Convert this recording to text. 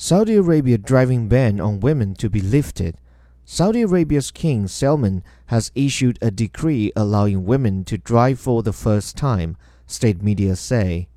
Saudi Arabia driving ban on women to be lifted. Saudi Arabia's King Salman has issued a decree allowing women to drive for the first time, state media say.